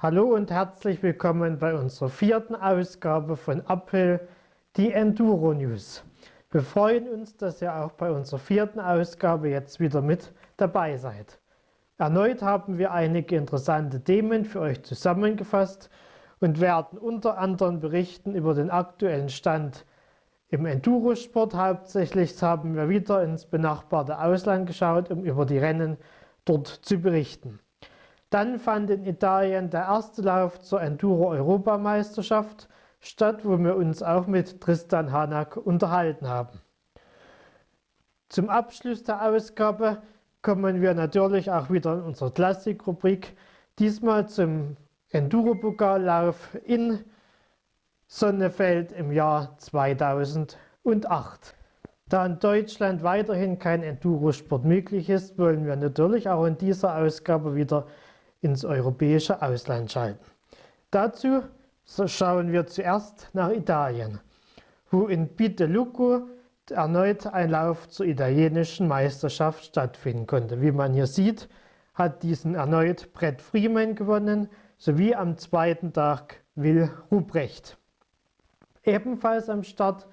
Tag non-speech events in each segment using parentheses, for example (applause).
Hallo und herzlich willkommen bei unserer vierten Ausgabe von Uphill, die Enduro News. Wir freuen uns, dass ihr auch bei unserer vierten Ausgabe jetzt wieder mit dabei seid. Erneut haben wir einige interessante Themen für euch zusammengefasst und werden unter anderem berichten über den aktuellen Stand im Endurosport. Hauptsächlich haben wir wieder ins benachbarte Ausland geschaut, um über die Rennen dort zu berichten. Dann fand in Italien der erste Lauf zur Enduro-Europameisterschaft statt, wo wir uns auch mit Tristan Hanak unterhalten haben. Zum Abschluss der Ausgabe kommen wir natürlich auch wieder in unsere Klassik-Rubrik, diesmal zum Enduro-Pokallauf in Sonnefeld im Jahr 2008. Da in Deutschland weiterhin kein Endurosport möglich ist, wollen wir natürlich auch in dieser Ausgabe wieder ins europäische Ausland schalten. Dazu schauen wir zuerst nach Italien, wo in Pitelucco erneut ein Lauf zur italienischen Meisterschaft stattfinden konnte. Wie man hier sieht, hat diesen erneut Brett Friemann gewonnen, sowie am zweiten Tag Will Ruprecht. Ebenfalls am Start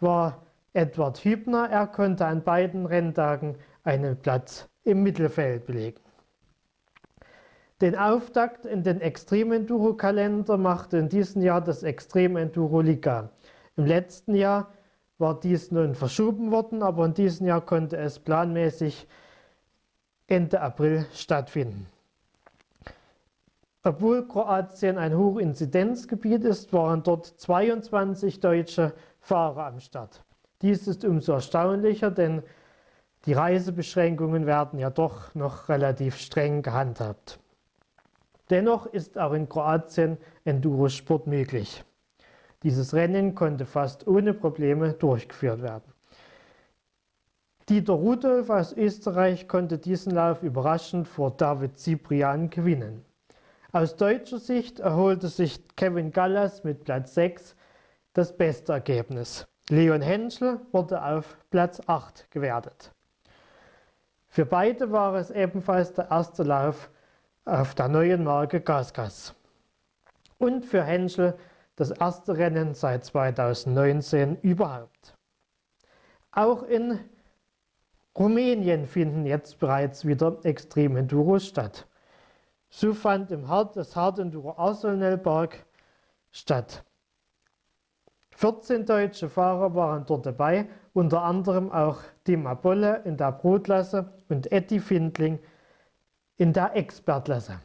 war Edward Hübner. Er konnte an beiden Renntagen einen Platz im Mittelfeld belegen. Den Auftakt in den Extrem-Enduro-Kalender machte in diesem Jahr das Extrem-Enduro Liga. Im letzten Jahr war dies nun verschoben worden, aber in diesem Jahr konnte es planmäßig Ende April stattfinden. Obwohl Kroatien ein Hochinzidenzgebiet ist, waren dort 22 deutsche Fahrer am Start. Dies ist umso erstaunlicher, denn die Reisebeschränkungen werden ja doch noch relativ streng gehandhabt. Dennoch ist auch in Kroatien Endurosport möglich. Dieses Rennen konnte fast ohne Probleme durchgeführt werden. Dieter Rudolph aus Österreich konnte diesen Lauf überraschend vor David Ciprian gewinnen. Aus deutscher Sicht erholte sich Kevin Gallas mit Platz 6 das beste Ergebnis. Leon Henschel wurde auf Platz 8 gewertet. Für beide war es ebenfalls der erste Lauf auf der neuen Marke Gasgas. Und für Henschel das erste Rennen seit 2019 überhaupt. Auch in Rumänien finden jetzt bereits wieder Extrem-Enduros statt. So fand im Hard das Hard Enduro Arsenal Park statt. 14 deutsche Fahrer waren dort dabei, unter anderem auch Dima Bolle in der Brotklasse und Eddie Findling in der Expertklasse.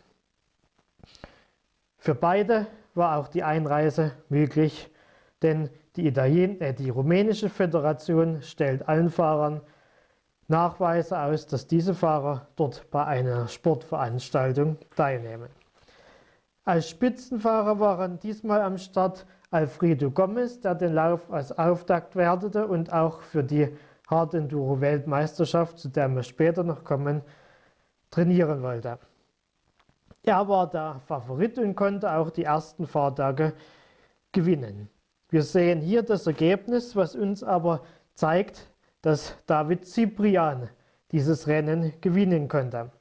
Für beide war auch die Einreise möglich, denn die, Italien äh, die rumänische Föderation stellt allen Fahrern Nachweise aus, dass diese Fahrer dort bei einer Sportveranstaltung teilnehmen. Als Spitzenfahrer waren diesmal am Start Alfredo Gomez, der den Lauf als Auftakt wertete und auch für die Hard Enduro Weltmeisterschaft, zu der wir später noch kommen, trainieren wollte. Er war der Favorit und konnte auch die ersten Fahrtage gewinnen. Wir sehen hier das Ergebnis, was uns aber zeigt, dass David Ciprian dieses Rennen gewinnen konnte.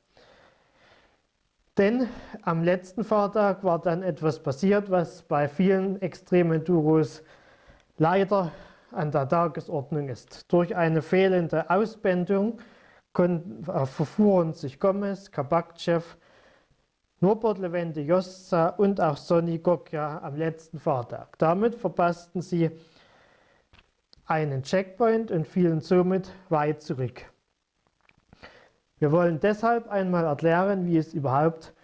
Denn am letzten Fahrtag war dann etwas passiert, was bei vielen extremen Duros leider an der Tagesordnung ist. Durch eine fehlende Ausbändung verfuhren sich Gomez, Kabakcev, Norbert Levente Jossa und auch Sonny Gokja am letzten Fahrtag. Damit verpassten sie einen Checkpoint und fielen somit weit zurück. Wir wollen deshalb einmal erklären, wie es überhaupt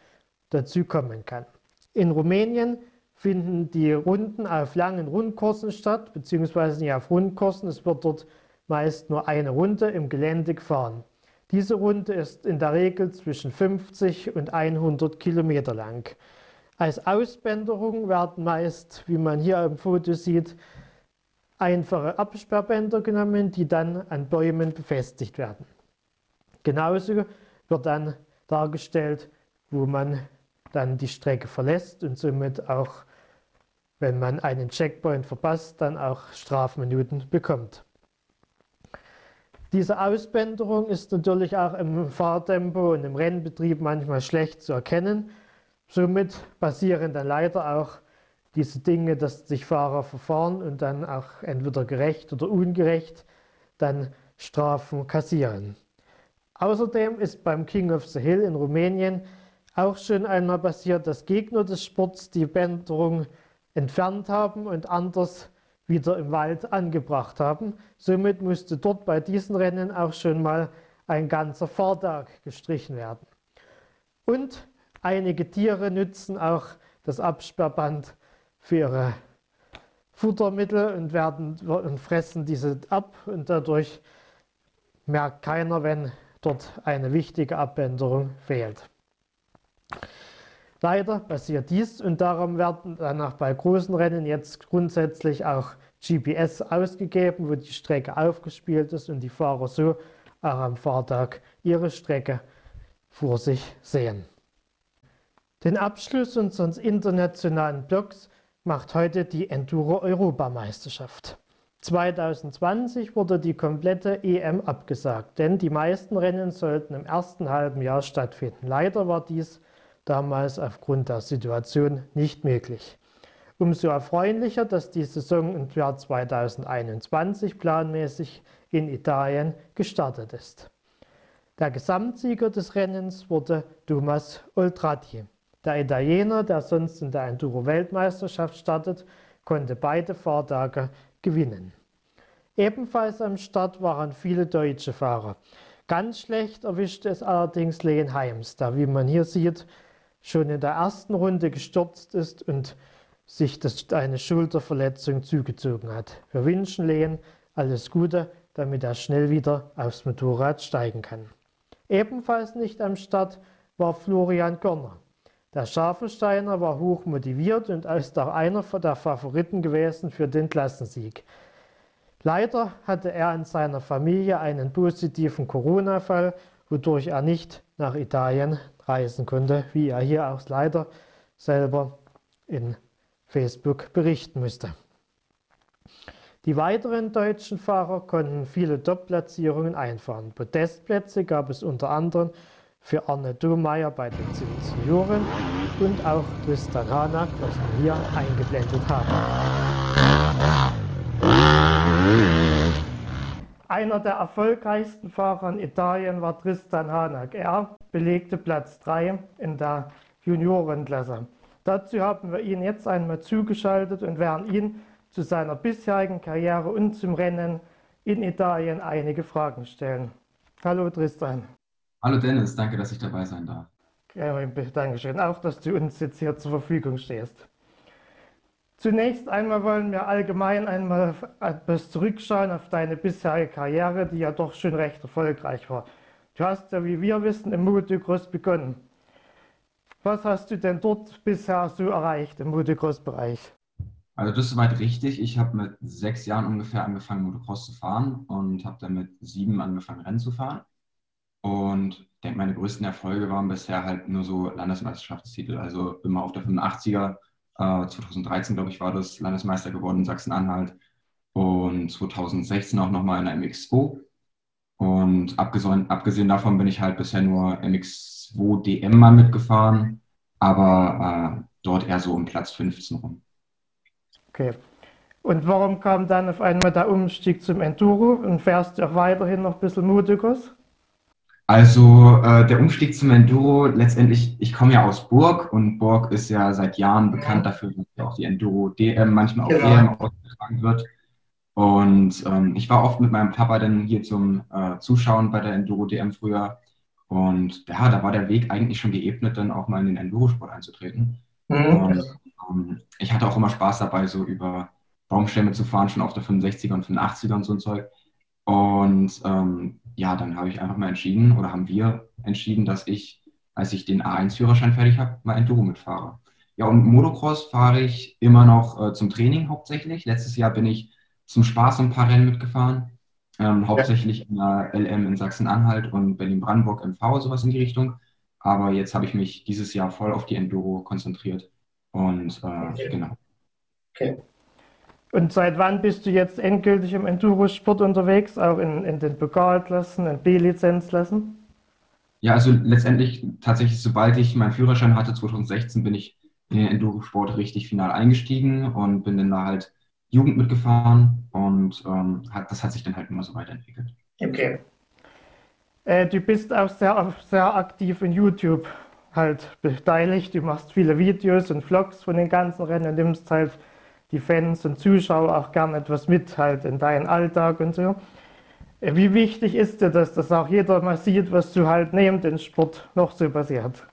dazu kommen kann. In Rumänien finden die Runden auf langen Rundkursen statt, beziehungsweise nicht auf Rundkursen. Es wird dort meist nur eine Runde im Gelände gefahren. Diese Runde ist in der Regel zwischen 50 und 100 Kilometer lang. Als Ausbänderung werden meist, wie man hier im Foto sieht, einfache Absperrbänder genommen, die dann an Bäumen befestigt werden. Genauso wird dann dargestellt, wo man dann die Strecke verlässt und somit auch, wenn man einen Checkpoint verpasst, dann auch Strafminuten bekommt. Diese Ausbänderung ist natürlich auch im Fahrtempo und im Rennbetrieb manchmal schlecht zu erkennen. Somit passieren dann leider auch diese Dinge, dass sich Fahrer verfahren und dann auch entweder gerecht oder ungerecht dann Strafen kassieren. Außerdem ist beim King of the Hill in Rumänien auch schon einmal passiert, dass Gegner des Sports die Bänderung entfernt haben und anders wieder im Wald angebracht haben. Somit musste dort bei diesen Rennen auch schon mal ein ganzer Fahrtag gestrichen werden. Und einige Tiere nützen auch das Absperrband für ihre Futtermittel und, werden, und fressen diese ab und dadurch merkt keiner, wenn dort eine wichtige Abbänderung fehlt. Leider passiert dies und darum werden dann auch bei großen Rennen jetzt grundsätzlich auch GPS ausgegeben, wo die Strecke aufgespielt ist und die Fahrer so auch am Fahrtag ihre Strecke vor sich sehen. Den Abschluss unseres internationalen Blocks macht heute die Enduro-Europameisterschaft. 2020 wurde die komplette EM abgesagt, denn die meisten Rennen sollten im ersten halben Jahr stattfinden. Leider war dies damals aufgrund der Situation nicht möglich. Umso erfreulicher, dass die Saison im Jahr 2021 planmäßig in Italien gestartet ist. Der Gesamtsieger des Rennens wurde Thomas Oltrati. Der Italiener, der sonst in der Enduro-Weltmeisterschaft startet, konnte beide Fahrtage gewinnen. Ebenfalls am Start waren viele deutsche Fahrer. Ganz schlecht erwischte es allerdings Lehen Heims, der, wie man hier sieht, schon in der ersten Runde gestürzt ist und sich das, eine Schulterverletzung zugezogen hat. Wir wünschen Lehen alles Gute, damit er schnell wieder aufs Motorrad steigen kann. Ebenfalls nicht am Start war Florian Görner. Der Scharfensteiner war hoch motiviert und ist auch einer der Favoriten gewesen für den Klassensieg. Leider hatte er in seiner Familie einen positiven Corona-Fall, wodurch er nicht nach Italien reisen konnte, wie er hier auch leider selber in Facebook berichten musste. Die weiteren deutschen Fahrer konnten viele Top-Platzierungen einfahren. Podestplätze gab es unter anderem für Arne Domeyer bei den Senioren und auch Tristan Hanak, was wir hier eingeblendet haben. Einer der erfolgreichsten Fahrer in Italien war Tristan Hanak. Er belegte Platz 3 in der Juniorenklasse. Dazu haben wir ihn jetzt einmal zugeschaltet und werden ihn zu seiner bisherigen Karriere und zum Rennen in Italien einige Fragen stellen. Hallo Tristan. Hallo Dennis, danke, dass ich dabei sein darf. Ja, Dankeschön, auch dass du uns jetzt hier zur Verfügung stehst. Zunächst einmal wollen wir allgemein einmal etwas zurückschauen auf deine bisherige Karriere, die ja doch schon recht erfolgreich war. Du hast ja, wie wir wissen, im Motocross begonnen. Was hast du denn dort bisher so erreicht im Motocross-Bereich? Also das ist soweit richtig. Ich habe mit sechs Jahren ungefähr angefangen, Motocross zu fahren und habe dann mit sieben angefangen, Rennen zu fahren. Und ich denke, meine größten Erfolge waren bisher halt nur so Landesmeisterschaftstitel. Also immer auf der 85er, äh, 2013 glaube ich war das Landesmeister geworden in Sachsen-Anhalt und 2016 auch nochmal in der MX2. Und abgesehen, abgesehen davon bin ich halt bisher nur MX2 DM mal mitgefahren, aber äh, dort eher so um Platz 15 rum. Okay. Und warum kam dann auf einmal der Umstieg zum Enduro und fährst du auch weiterhin noch ein bisschen Motocross? Also äh, der Umstieg zum Enduro, letztendlich, ich komme ja aus Burg und Burg ist ja seit Jahren bekannt dafür, dass ja auch die Enduro DM, manchmal auch genau. EM ausgetragen wird. Und ähm, ich war oft mit meinem Papa dann hier zum äh, Zuschauen bei der Enduro DM früher. Und ja, da war der Weg eigentlich schon geebnet, dann auch mal in den Endurosport einzutreten. Mhm. Und ähm, ich hatte auch immer Spaß dabei, so über Baumstämme zu fahren, schon auf der 65er und 85er und so ein Zeug. Und ähm, ja, dann habe ich einfach mal entschieden oder haben wir entschieden, dass ich, als ich den A1-Führerschein fertig habe, mal Enduro mitfahre. Ja, und Motocross fahre ich immer noch äh, zum Training hauptsächlich. Letztes Jahr bin ich zum Spaß ein paar Rennen mitgefahren. Ähm, hauptsächlich in der LM in Sachsen-Anhalt und Berlin-Brandenburg MV, sowas in die Richtung. Aber jetzt habe ich mich dieses Jahr voll auf die Enduro konzentriert. Und äh, okay. genau. Okay. Und seit wann bist du jetzt endgültig im Enduro-Sport unterwegs, auch in, in den Pokalklassen, in B-Lizenzklassen? Ja, also letztendlich tatsächlich, sobald ich meinen Führerschein hatte, 2016, bin ich in den Enduro-Sport richtig final eingestiegen und bin dann da halt Jugend mitgefahren und ähm, hat, das hat sich dann halt immer so weiterentwickelt. Okay. Äh, du bist auch sehr, sehr aktiv in YouTube halt beteiligt. Du machst viele Videos und Vlogs von den ganzen Rennen und nimmst halt die Fans und Zuschauer auch gern etwas mit halt in deinen Alltag und so. Äh, wie wichtig ist dir das, dass auch jeder mal sieht, was du halt neben dem Sport noch so passiert?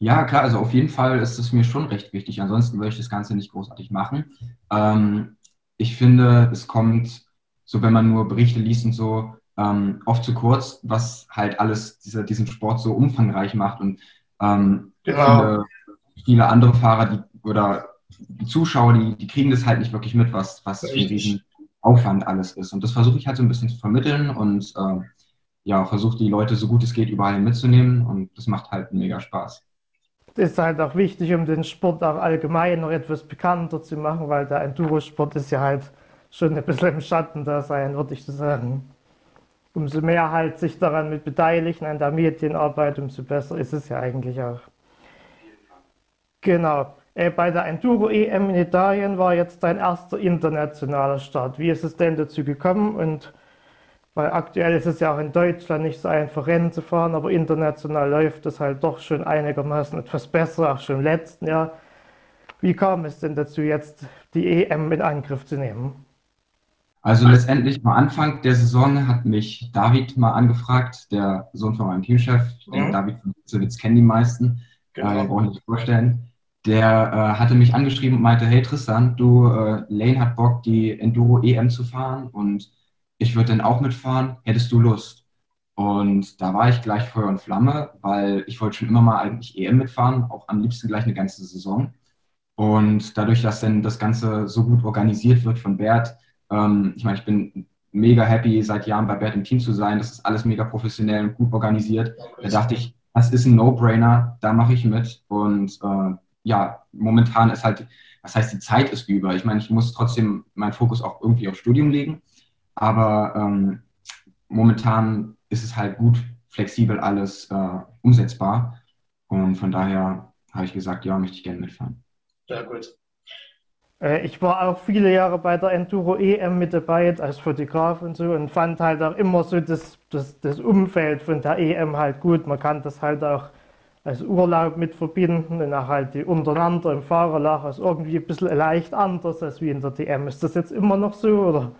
Ja, klar, also auf jeden Fall ist es mir schon recht wichtig. Ansonsten würde ich das Ganze nicht großartig machen. Ähm, ich finde, es kommt, so wenn man nur Berichte liest und so, ähm, oft zu kurz, was halt alles diese, diesen Sport so umfangreich macht. Und ähm, genau. viele, viele andere Fahrer die, oder die Zuschauer, die, die kriegen das halt nicht wirklich mit, was, was für diesen Aufwand alles ist. Und das versuche ich halt so ein bisschen zu vermitteln und äh, ja, versuche die Leute so gut es geht überall mitzunehmen und das macht halt mega Spaß. Das ist halt auch wichtig, um den Sport auch allgemein noch etwas bekannter zu machen, weil der Enduro-Sport ist ja halt schon ein bisschen im Schatten da sein, würde ich so sagen. Umso mehr halt sich daran mit beteiligen an der Medienarbeit, umso besser ist es ja eigentlich auch. Genau. Äh, bei der Enduro EM in Italien war jetzt dein erster internationaler Start. Wie ist es denn dazu gekommen? Und weil aktuell ist es ja auch in Deutschland nicht so einfach Rennen zu fahren, aber international läuft es halt doch schon einigermaßen etwas besser, auch schon im letzten Jahr. Wie kam es denn dazu, jetzt die EM in Angriff zu nehmen? Also letztendlich am Anfang der Saison hat mich David mal angefragt, der Sohn von meinem Teamchef. Ich denke, mhm. David von Sowitz kennen die meisten. Genau. Äh, brauche ich nicht vorstellen. Der äh, hatte mich angeschrieben und meinte, hey Tristan, du, äh, Lane hat Bock, die Enduro EM zu fahren und ich würde dann auch mitfahren, hättest du Lust? Und da war ich gleich Feuer und Flamme, weil ich wollte schon immer mal eigentlich EM mitfahren, auch am liebsten gleich eine ganze Saison. Und dadurch, dass dann das Ganze so gut organisiert wird von Bert, ähm, ich meine, ich bin mega happy, seit Jahren bei Bert im Team zu sein. Das ist alles mega professionell und gut organisiert. Da dachte ich, das ist ein No-Brainer, da mache ich mit. Und äh, ja, momentan ist halt, was heißt, die Zeit ist über. Ich meine, ich muss trotzdem meinen Fokus auch irgendwie aufs Studium legen. Aber ähm, momentan ist es halt gut, flexibel alles äh, umsetzbar. Und von daher habe ich gesagt, ja, möchte ich gerne mitfahren. Sehr gut. Äh, ich war auch viele Jahre bei der Enduro EM mit dabei als Fotograf und so und fand halt auch immer so das, das, das Umfeld von der EM halt gut. Man kann das halt auch als Urlaub mit verbinden und auch halt die untereinander im Fahrerlager ist irgendwie ein bisschen leicht anders als wie in der DM. Ist das jetzt immer noch so oder?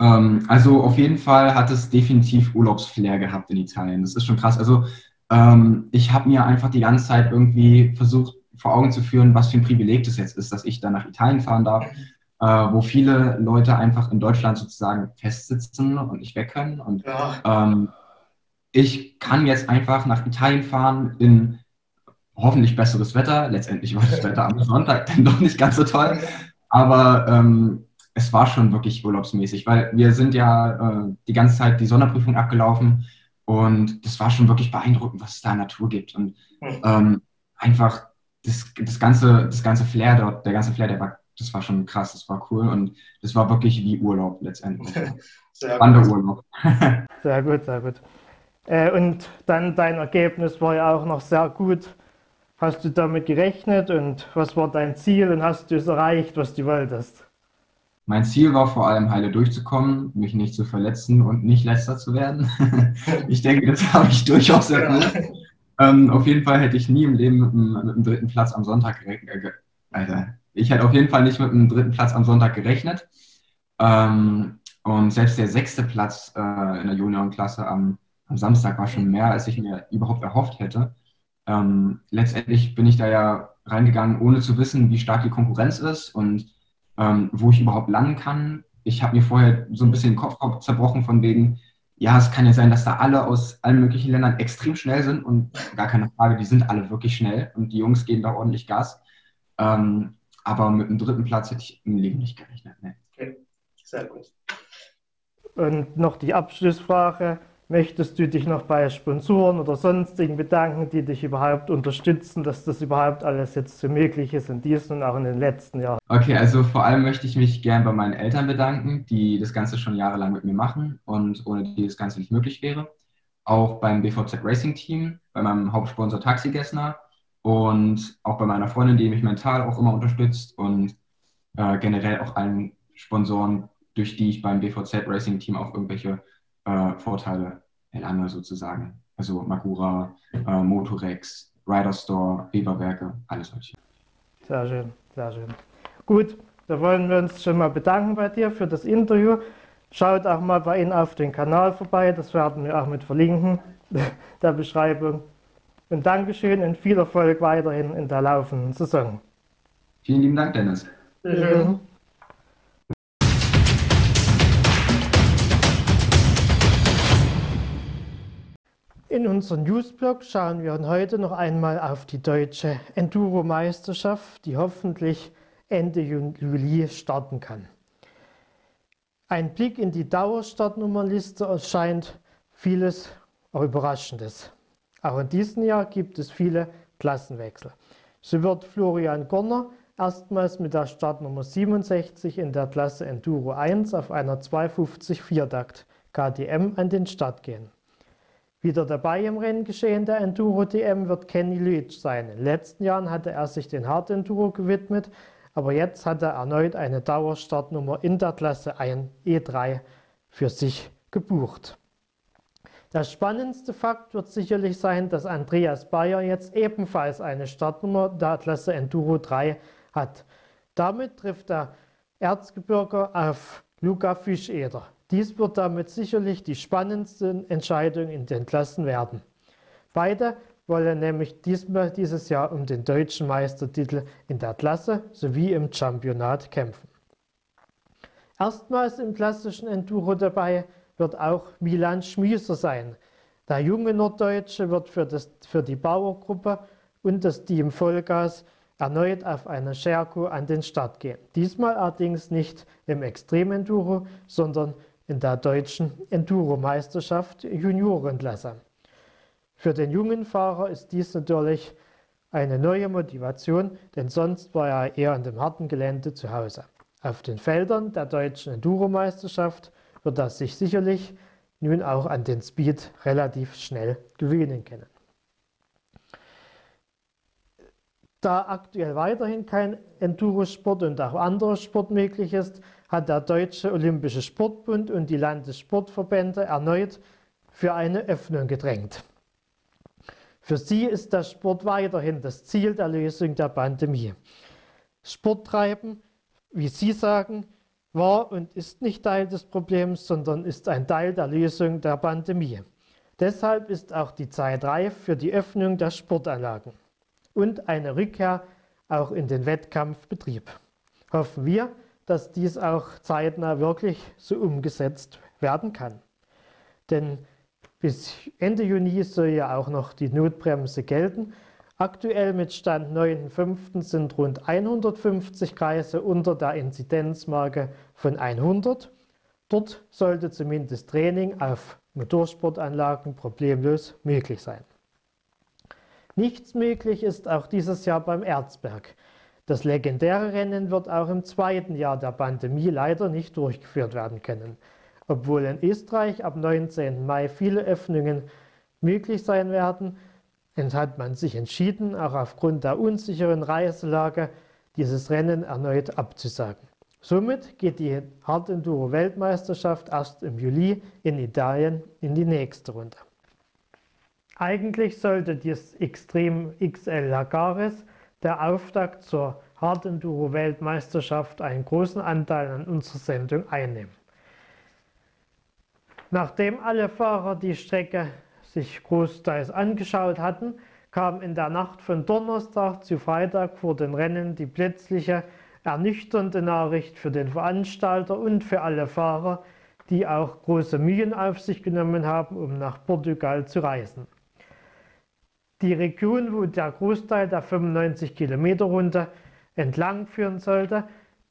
Ähm, also auf jeden Fall hat es definitiv Urlaubsflair gehabt in Italien. Das ist schon krass. Also ähm, ich habe mir einfach die ganze Zeit irgendwie versucht vor Augen zu führen, was für ein Privileg das jetzt ist, dass ich da nach Italien fahren darf, äh, wo viele Leute einfach in Deutschland sozusagen festsitzen und nicht weg können. Und ja. ähm, ich kann jetzt einfach nach Italien fahren in hoffentlich besseres Wetter. Letztendlich war das Wetter am Sonntag dann doch nicht ganz so toll. Aber ähm, es war schon wirklich urlaubsmäßig, weil wir sind ja äh, die ganze Zeit die Sonderprüfung abgelaufen und das war schon wirklich beeindruckend, was es da in Natur gibt. Und hm. ähm, einfach das, das, ganze, das ganze Flair dort, der ganze Flair, der war, das war schon krass, das war cool und das war wirklich wie Urlaub letztendlich. (laughs) Sehr Wanderurlaub. sehr gut, sehr gut. Äh, und dann dein Ergebnis war ja auch noch sehr gut. Hast du damit gerechnet und was war dein Ziel und hast du es erreicht, was du wolltest? Mein Ziel war vor allem heile durchzukommen, mich nicht zu verletzen und nicht letzter zu werden. (laughs) ich denke, das habe ich durchaus erfüllt. Ähm, auf jeden Fall hätte ich nie im Leben mit einem, mit einem dritten Platz am Sonntag gerechnet. Äh, Alter, ich hätte auf jeden Fall nicht mit einem dritten Platz am Sonntag gerechnet. Ähm, und selbst der sechste Platz äh, in der Juniorenklasse am, am Samstag war schon mehr, als ich mir überhaupt erhofft hätte. Ähm, letztendlich bin ich da ja reingegangen, ohne zu wissen, wie stark die Konkurrenz ist und ähm, wo ich überhaupt landen kann. Ich habe mir vorher so ein bisschen den Kopf zerbrochen von wegen, ja, es kann ja sein, dass da alle aus allen möglichen Ländern extrem schnell sind und gar keine Frage, die sind alle wirklich schnell und die Jungs geben da ordentlich Gas. Ähm, aber mit dem dritten Platz hätte ich im Leben nicht gerechnet. Nee. Okay, sehr gut. Und noch die Abschlussfrage. Möchtest du dich noch bei Sponsoren oder sonstigen bedanken, die dich überhaupt unterstützen, dass das überhaupt alles jetzt so möglich ist in diesem und auch in den letzten Jahren? Okay, also vor allem möchte ich mich gern bei meinen Eltern bedanken, die das Ganze schon jahrelang mit mir machen und ohne die das Ganze nicht möglich wäre. auch beim BVZ Racing Team, bei meinem Hauptsponsor Taxi Gessner und auch bei meiner Freundin, die mich mental auch immer unterstützt und äh, generell auch allen Sponsoren, durch die ich beim BVZ Racing Team auch irgendwelche äh, Vorteile erlange sozusagen. Also Magura, äh, Motorex, Rider Store, Weberwerke, alles solche. Sehr schön, sehr schön. Gut, da wollen wir uns schon mal bedanken bei dir für das Interview. Schaut auch mal bei Ihnen auf den Kanal vorbei, das werden wir auch mit verlinken, (laughs) der Beschreibung. Und Dankeschön und viel Erfolg weiterhin in der laufenden Saison. Vielen lieben Dank, Dennis. Bitte. In unserem Newsblog schauen wir heute noch einmal auf die deutsche Enduro-Meisterschaft, die hoffentlich Ende Juli starten kann. Ein Blick in die Dauerstartnummerliste erscheint vieles Überraschendes. Auch in diesem Jahr gibt es viele Klassenwechsel. So wird Florian Gorner erstmals mit der Startnummer 67 in der Klasse Enduro 1 auf einer 250 Viertakt KTM an den Start gehen. Wieder dabei im Renngeschehen der Enduro DM wird Kenny Leach sein. In den letzten Jahren hatte er sich den Hard Enduro gewidmet, aber jetzt hat er erneut eine Dauerstartnummer in der Klasse 1 E3 für sich gebucht. Der spannendste Fakt wird sicherlich sein, dass Andreas Bayer jetzt ebenfalls eine Startnummer der Klasse Enduro 3 hat. Damit trifft der Erzgebirger auf Luca Fischeder. Dies wird damit sicherlich die spannendste Entscheidung in den Klassen werden. Beide wollen nämlich diesmal dieses Jahr um den deutschen Meistertitel in der Klasse sowie im Championat kämpfen. Erstmals im klassischen Enduro dabei wird auch Milan Schmieser sein. Der junge Norddeutsche wird für, das, für die Bauergruppe und das Team Vollgas erneut auf einer Scherko an den Start gehen. Diesmal allerdings nicht im Extrem-Enduro, sondern in der deutschen Enduro-Meisterschaft Juniorenklasse. Für den jungen Fahrer ist dies natürlich eine neue Motivation, denn sonst war er eher an dem harten Gelände zu Hause. Auf den Feldern der deutschen Enduro-Meisterschaft wird er sich sicherlich nun auch an den Speed relativ schnell gewöhnen können. Da aktuell weiterhin kein Enduro-Sport und auch anderer Sport möglich ist, hat der Deutsche Olympische Sportbund und die Landessportverbände erneut für eine Öffnung gedrängt. Für sie ist der Sport weiterhin das Ziel der Lösung der Pandemie. Sporttreiben, wie Sie sagen, war und ist nicht Teil des Problems, sondern ist ein Teil der Lösung der Pandemie. Deshalb ist auch die Zeit reif für die Öffnung der Sportanlagen und eine Rückkehr auch in den Wettkampfbetrieb. Hoffen wir, dass dies auch zeitnah wirklich so umgesetzt werden kann. Denn bis Ende Juni soll ja auch noch die Notbremse gelten. Aktuell mit Stand 9.5. sind rund 150 Kreise unter der Inzidenzmarke von 100. Dort sollte zumindest Training auf Motorsportanlagen problemlos möglich sein. Nichts möglich ist auch dieses Jahr beim Erzberg. Das legendäre Rennen wird auch im zweiten Jahr der Pandemie leider nicht durchgeführt werden können. Obwohl in Österreich ab 19. Mai viele Öffnungen möglich sein werden, hat man sich entschieden, auch aufgrund der unsicheren Reiselage dieses Rennen erneut abzusagen. Somit geht die Hard Enduro Weltmeisterschaft erst im Juli in Italien in die nächste Runde. Eigentlich sollte das Extrem XL Lagares der Auftakt zur Hard Enduro Weltmeisterschaft einen großen Anteil an unserer Sendung einnehmen. Nachdem alle Fahrer die Strecke sich großteils angeschaut hatten, kam in der Nacht von Donnerstag zu Freitag vor den Rennen die plötzliche ernüchternde Nachricht für den Veranstalter und für alle Fahrer, die auch große Mühen auf sich genommen haben, um nach Portugal zu reisen. Die Region, wo der Großteil der 95 Kilometer Runde entlang führen sollte,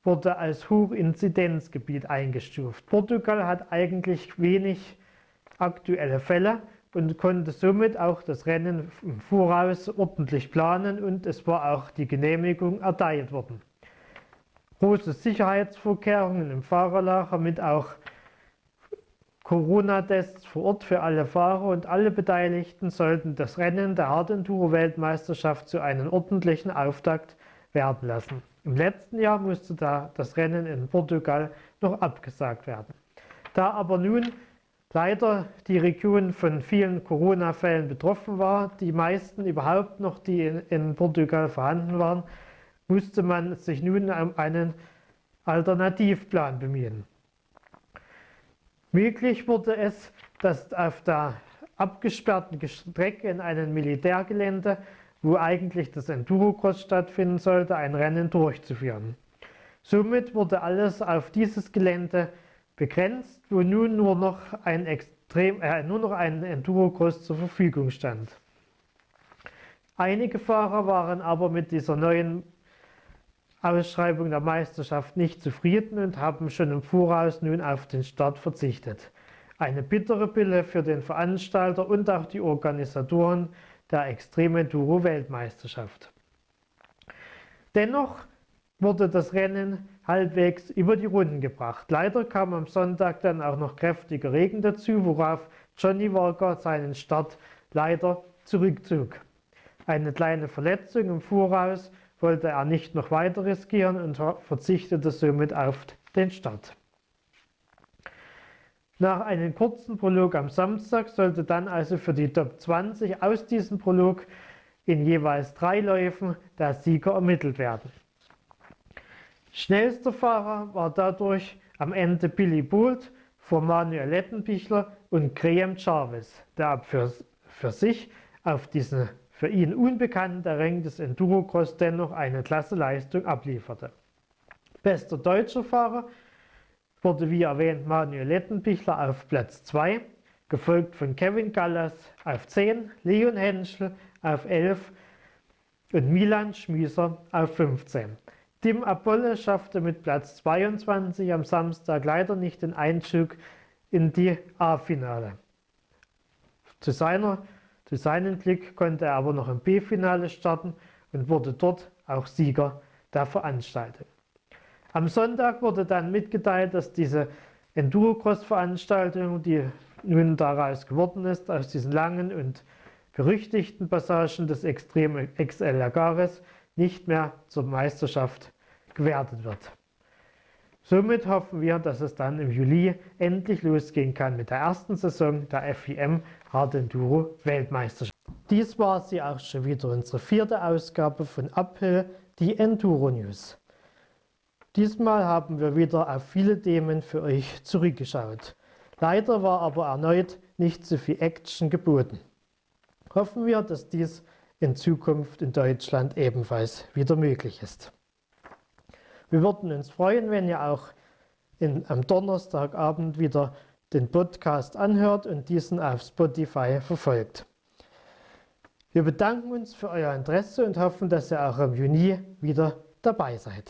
wurde als Hochinzidenzgebiet eingestuft. Portugal hat eigentlich wenig aktuelle Fälle und konnte somit auch das Rennen im Voraus ordentlich planen und es war auch die Genehmigung erteilt worden. Große Sicherheitsvorkehrungen im Fahrerlager mit auch Corona-Tests vor Ort für alle Fahrer und alle Beteiligten sollten das Rennen der Hard Enduro Weltmeisterschaft zu einem ordentlichen Auftakt werden lassen. Im letzten Jahr musste da das Rennen in Portugal noch abgesagt werden. Da aber nun leider die Region von vielen Corona-Fällen betroffen war, die meisten überhaupt noch, die in, in Portugal vorhanden waren, musste man sich nun um einen Alternativplan bemühen. Möglich wurde es, dass auf der abgesperrten Strecke in einem Militärgelände, wo eigentlich das Endurocross stattfinden sollte, ein Rennen durchzuführen. Somit wurde alles auf dieses Gelände begrenzt, wo nun nur noch ein, Extrem, äh, nur noch ein Endurocross zur Verfügung stand. Einige Fahrer waren aber mit dieser neuen Ausschreibung der Meisterschaft nicht zufrieden und haben schon im Voraus nun auf den Start verzichtet. Eine bittere Pille für den Veranstalter und auch die Organisatoren der Extreme Enduro Weltmeisterschaft. Dennoch wurde das Rennen halbwegs über die Runden gebracht. Leider kam am Sonntag dann auch noch kräftiger Regen dazu, worauf Johnny Walker seinen Start leider zurückzog. Eine kleine Verletzung im Voraus wollte er nicht noch weiter riskieren und verzichtete somit auf den Start. Nach einem kurzen Prolog am Samstag sollte dann also für die Top 20 aus diesem Prolog in jeweils drei Läufen der Sieger ermittelt werden. Schnellster Fahrer war dadurch am Ende Billy Bolt vor Manuel Lettenbichler und Graham Jarvis, der für, für sich auf diese für ihn unbekannten Terrain des Endurocross dennoch eine klasse Leistung ablieferte. Bester deutscher Fahrer wurde wie erwähnt Manuel Lettenbichler auf Platz 2, gefolgt von Kevin Gallas auf 10, Leon Henschel auf 11 und Milan Schmieser auf 15. Tim Apolle schaffte mit Platz 22 am Samstag leider nicht den Einzug in die A-Finale. Zu seiner zu seinem Glück konnte er aber noch im B-Finale starten und wurde dort auch Sieger der Veranstaltung. Am Sonntag wurde dann mitgeteilt, dass diese Endurocross-Veranstaltung, die nun daraus geworden ist, aus diesen langen und berüchtigten Passagen des Extrem XL Agares, nicht mehr zur Meisterschaft gewertet wird. Somit hoffen wir, dass es dann im Juli endlich losgehen kann mit der ersten Saison der FIM Hard Enduro Weltmeisterschaft. Dies war sie auch schon wieder, unsere vierte Ausgabe von Uphill, die Enduro News. Diesmal haben wir wieder auf viele Themen für euch zurückgeschaut. Leider war aber erneut nicht so viel Action geboten. Hoffen wir, dass dies in Zukunft in Deutschland ebenfalls wieder möglich ist. Wir würden uns freuen, wenn ihr auch in, am Donnerstagabend wieder den Podcast anhört und diesen auf Spotify verfolgt. Wir bedanken uns für euer Interesse und hoffen, dass ihr auch im Juni wieder dabei seid.